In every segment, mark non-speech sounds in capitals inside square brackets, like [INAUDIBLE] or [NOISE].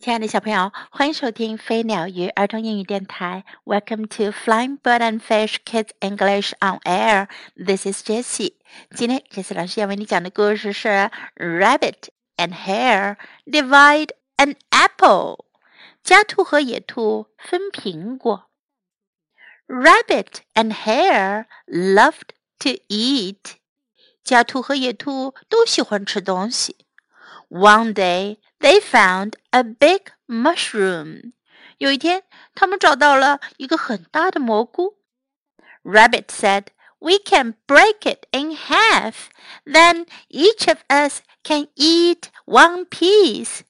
亲爱的小朋友，欢迎收听飞鸟鱼儿童英语电台。Welcome to Flying Bird and Fish Kids English on Air. This is Jessie. 今天 Jessie 老师要为你讲的故事是《Rabbit and Hare Divide an Apple》。家兔和野兔分苹果。Rabbit and Hare loved to eat. 家兔和野兔都喜欢吃东西。One day they found a big mushroom. 有一天，他们找到了一个很大的蘑菇。Rabbit said, "We can break it in half. Then each of us can eat one piece."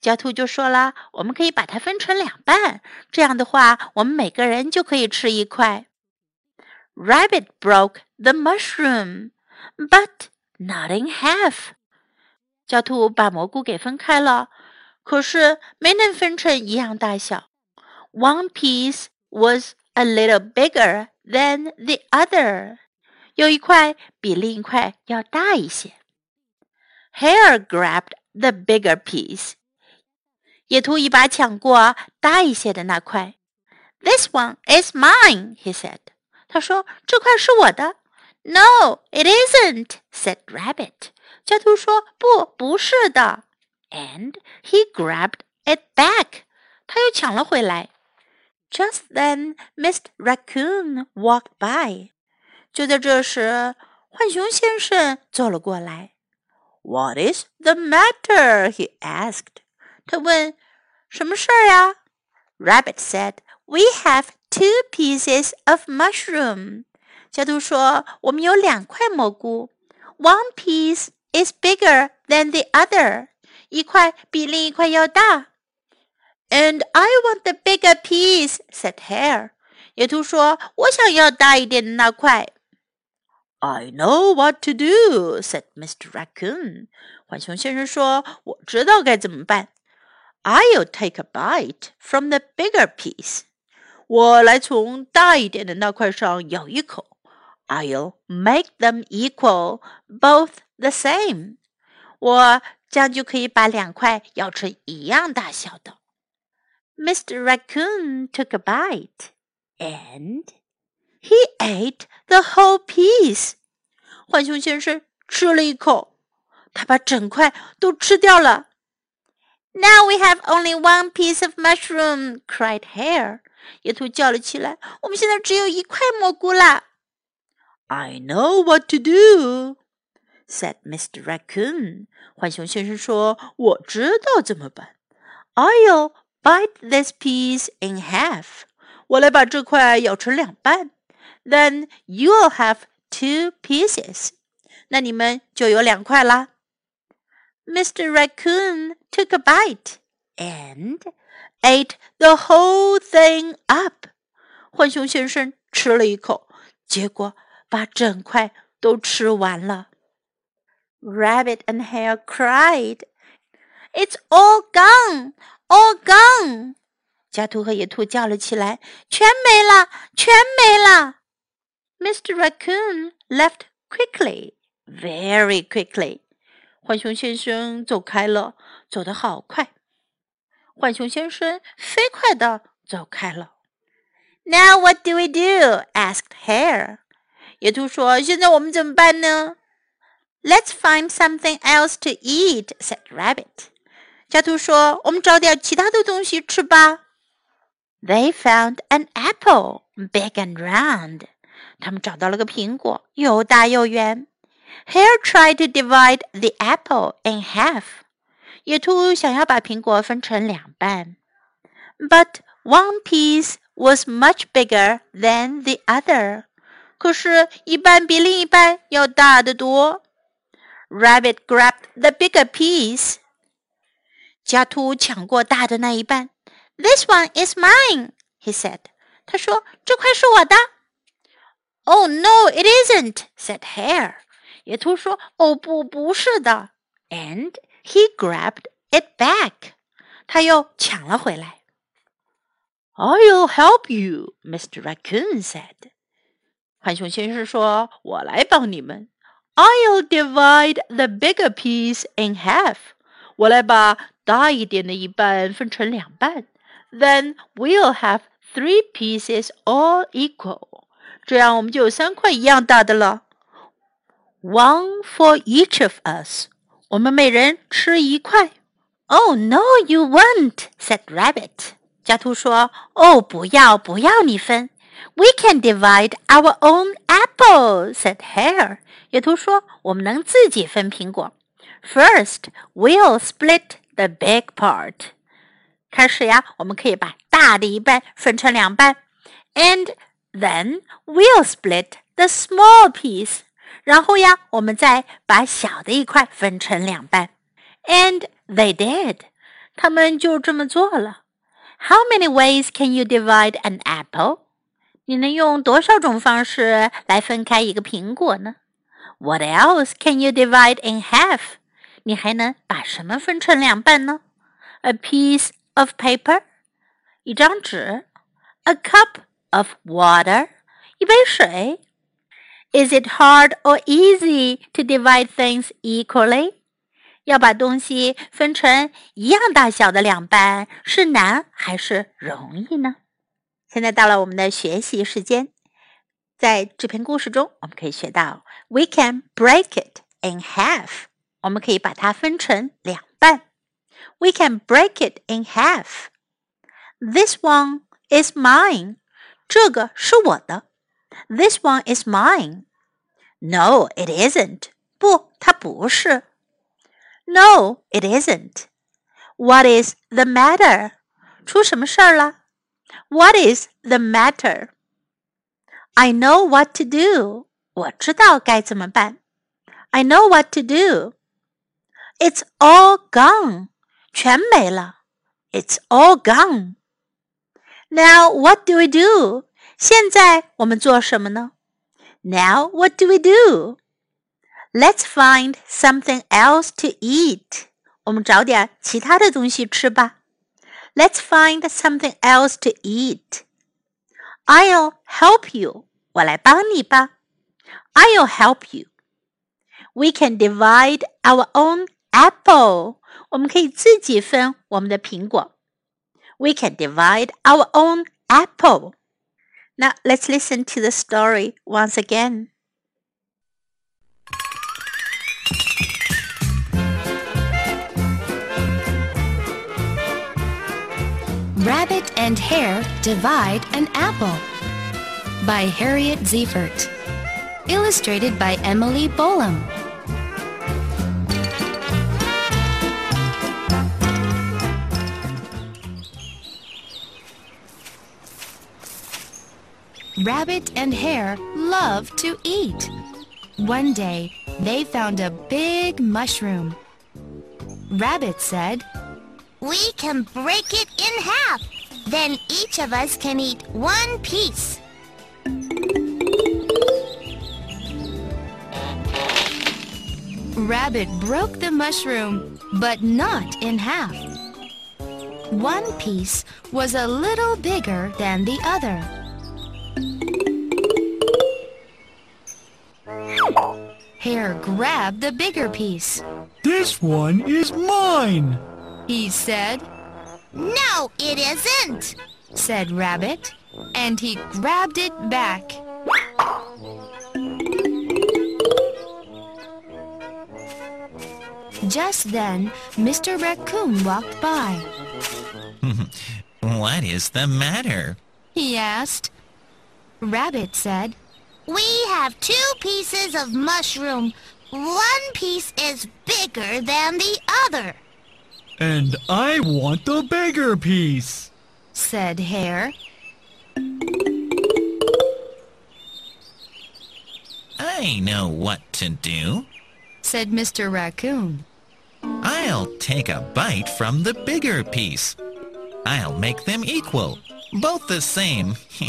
小兔就说了：“我们可以把它分成两半，这样的话，我们每个人就可以吃一块。” Rabbit broke the mushroom, but not in half. 小兔把蘑菇给分开了，可是没能分成一样大小。One piece was a little bigger than the other，有一块比另一块要大一些。Hare grabbed the bigger piece，野兔一把抢过大一些的那块。This one is mine，he said。他说：“这块是我的。” No, it isn't," said Rabbit. 家兔说：“不，不是的。” And he grabbed it back. 他又抢了回来。Just then, Mr. Raccoon walked by. 就在这时，浣熊先生走了过来。What is the matter? He asked. 他问：“什么事儿呀？”Rabbit said, "We have two pieces of mushroom." 小兔说：“我们有两块蘑菇。One piece is bigger than the other，一块比另一块要大。” And I want the bigger piece," said Hare. 野兔说：“我想要大一点的那块。” I know what to do," said Mr. Raccoon. 浣熊先生说：“我知道该怎么办。I'll take a bite from the bigger piece. 我来从大一点的那块上咬一口。” I'll make them equal, both the same. 我这样就可以把两块咬成一样大小的。Mr. Raccoon took a bite, and he ate the whole piece. 浣熊先生吃了一口，他把整块都吃掉了。Now we have only one piece of mushroom," cried Hare. 野兔叫了起来：“我们现在只有一块蘑菇啦！” I know what to do," said Mr. Raccoon. 浣熊先生说：“我知道怎么办。I'll bite this piece in half. 我来把这块咬成两半。Then you'll have two pieces. 那你们就有两块啦。” Mr. Raccoon took a bite and ate the whole thing up. 浣熊先生吃了一口，结果 把整块都吃完了。Rabbit and Hare cried, "It's all gone, all gone!" 家兔和野兔叫了起来：“全没了，全没了！” Mr. Raccoon left quickly, very quickly. 浣熊先生走开了，走得好快。浣熊先生飞快地走开了。Now what do we do? asked Hare. 野兔说：“现在我们怎么办呢？”“Let's find something else to eat,” said Rabbit. 小兔说：“我们找点其他的东西吃吧。”They found an apple, big and round. 他们找到了个苹果，又大又圆。Hare tried to divide the apple in half. 野兔想要把苹果分成两半，but one piece was much bigger than the other. 可是，一半比另一半要大得多。Rabbit grabbed the bigger piece。家兔抢过大的那一半。This one is mine, he said. 他说：“这块是我的。” Oh no, it isn't, said Hare. 野兔说：“哦不，不是的。” And he grabbed it back. 他又抢了回来。I'll help you, Mr. Raccoon said. 浣熊先生说：“我来帮你们。”I'll divide the bigger piece in half。我来把大一点的一半分成两半，then we'll have three pieces all equal。这样我们就有三块一样大的了。One for each of us。我们每人吃一块。Oh no, you won't," said Rabbit. 家兔说：“哦，不要，不要你分。” We can divide our own apple," said Hare. 野兔说：“我们能自己分苹果。” First, we'll split the big part. 开始呀，我们可以把大的一半分成两半。And then we'll split the small piece. 然后呀，我们再把小的一块分成两半。And they did. 他们就这么做了。How many ways can you divide an apple? 你能用多少种方式来分开一个苹果呢？What else can you divide in half? 你还能把什么分成两半呢？A piece of paper，一张纸；a cup of water，一杯水。Is it hard or easy to divide things equally？要把东西分成一样大小的两半，是难还是容易呢？ 现在到了我们的学习时间，在这篇故事中，我们可以学到：We can break it in half。我们可以把它分成两半。We can break it in half. This one is mine. 这个是我的。This one is mine. No, it isn't. 不，它不是。No, it isn't. What is the matter? 出什么事儿了 ？What is the matter? I know what to do. 我知道该怎么办。I know what to do. It's all gone. 全没了。It's all gone. Now what do we do? 现在我们做什么呢？Now what do we do? Let's find something else to eat. 我们找点其他的东西吃吧。 Let's find something else to eat. I'll help you. 我来帮你吧。I'll help you. We can divide our own apple. 我们可以自己分我们的苹果。We can divide our own apple. Now let's listen to the story once again. Rabbit and Hare Divide an Apple by Harriet Ziefert. Illustrated by Emily Bolam. Rabbit and Hare love to eat. One day, they found a big mushroom. Rabbit said, we can break it in half. Then each of us can eat one piece. Rabbit broke the mushroom, but not in half. One piece was a little bigger than the other. Hare grabbed the bigger piece. This one is mine! He said. No, it isn't, said Rabbit, and he grabbed it back. Just then, Mr. Raccoon walked by. [LAUGHS] what is the matter? He asked. Rabbit said, We have two pieces of mushroom. One piece is bigger than the other. And I want the bigger piece, said Hare. I know what to do, said Mr. Raccoon. I'll take a bite from the bigger piece. I'll make them equal, both the same. [LAUGHS]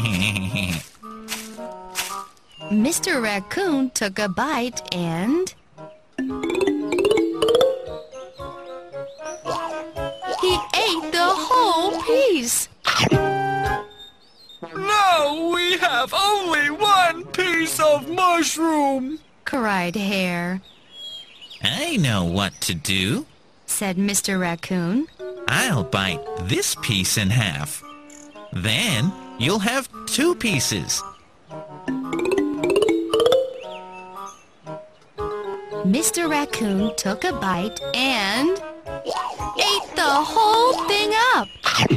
Mr. Raccoon took a bite and... piece. Now we have only one piece of mushroom, cried Hare. I know what to do, said Mr. Raccoon. I'll bite this piece in half. Then you'll have two pieces. Mr. Raccoon took a bite and ate the whole thing up. [LAUGHS]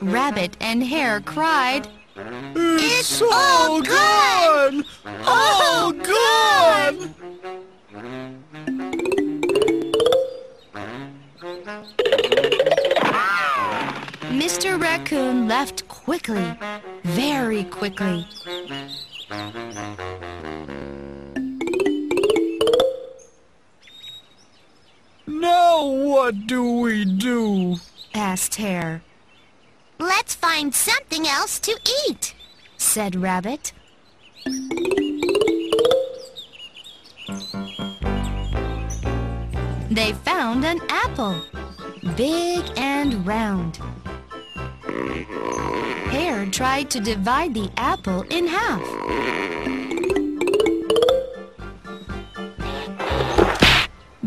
Rabbit and Hare cried, It's, all all gone! All gone! Mr. Raccoon left quickly, very quickly. What do we do? asked Hare. Let's find something else to eat. said Rabbit. They found an apple, big and round. Hare tried to divide the apple in half.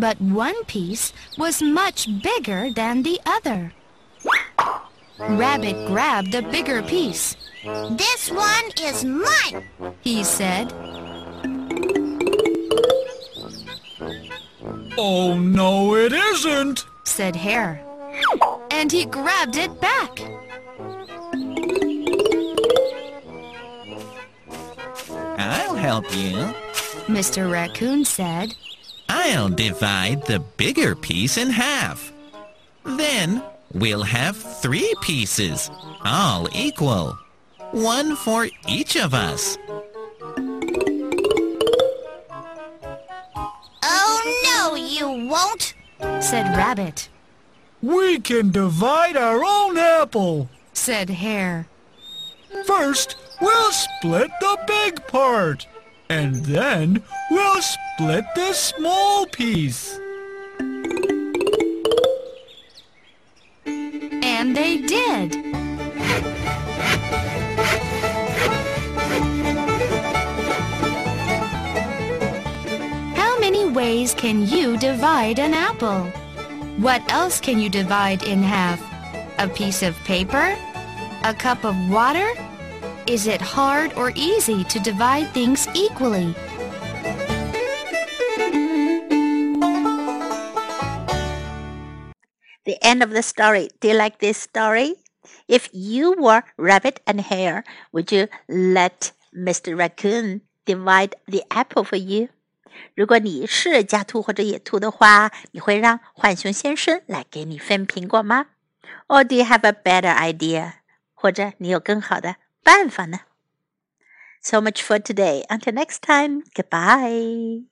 But one piece was much bigger than the other. Rabbit grabbed the bigger piece. This one is mine. He said, Oh no, it isn't! said Hare. And he grabbed it back. I'll help you. Mr. Raccoon said, I'll divide the bigger piece in half. Then we'll have three pieces, all equal. One for each of us. Oh, no, you won't. said Rabbit, We can divide our own apple. said Hare. First, we'll split the big part. And then we'll split the small piece. And they did. How many ways can you divide an apple? What else can you divide in half? A piece of paper? A cup of water? Is it hard or easy to divide things equally? end of the story. Do you like this story? If you were Rabbit and Hare, would you let Mr. Raccoon divide the apple for you? 如果你是家兔或者野兔的话，你会让浣熊先生来给你分苹果吗？Or do you have a better idea？或者你有更好的办法呢？So much for today. Until next time. Goodbye.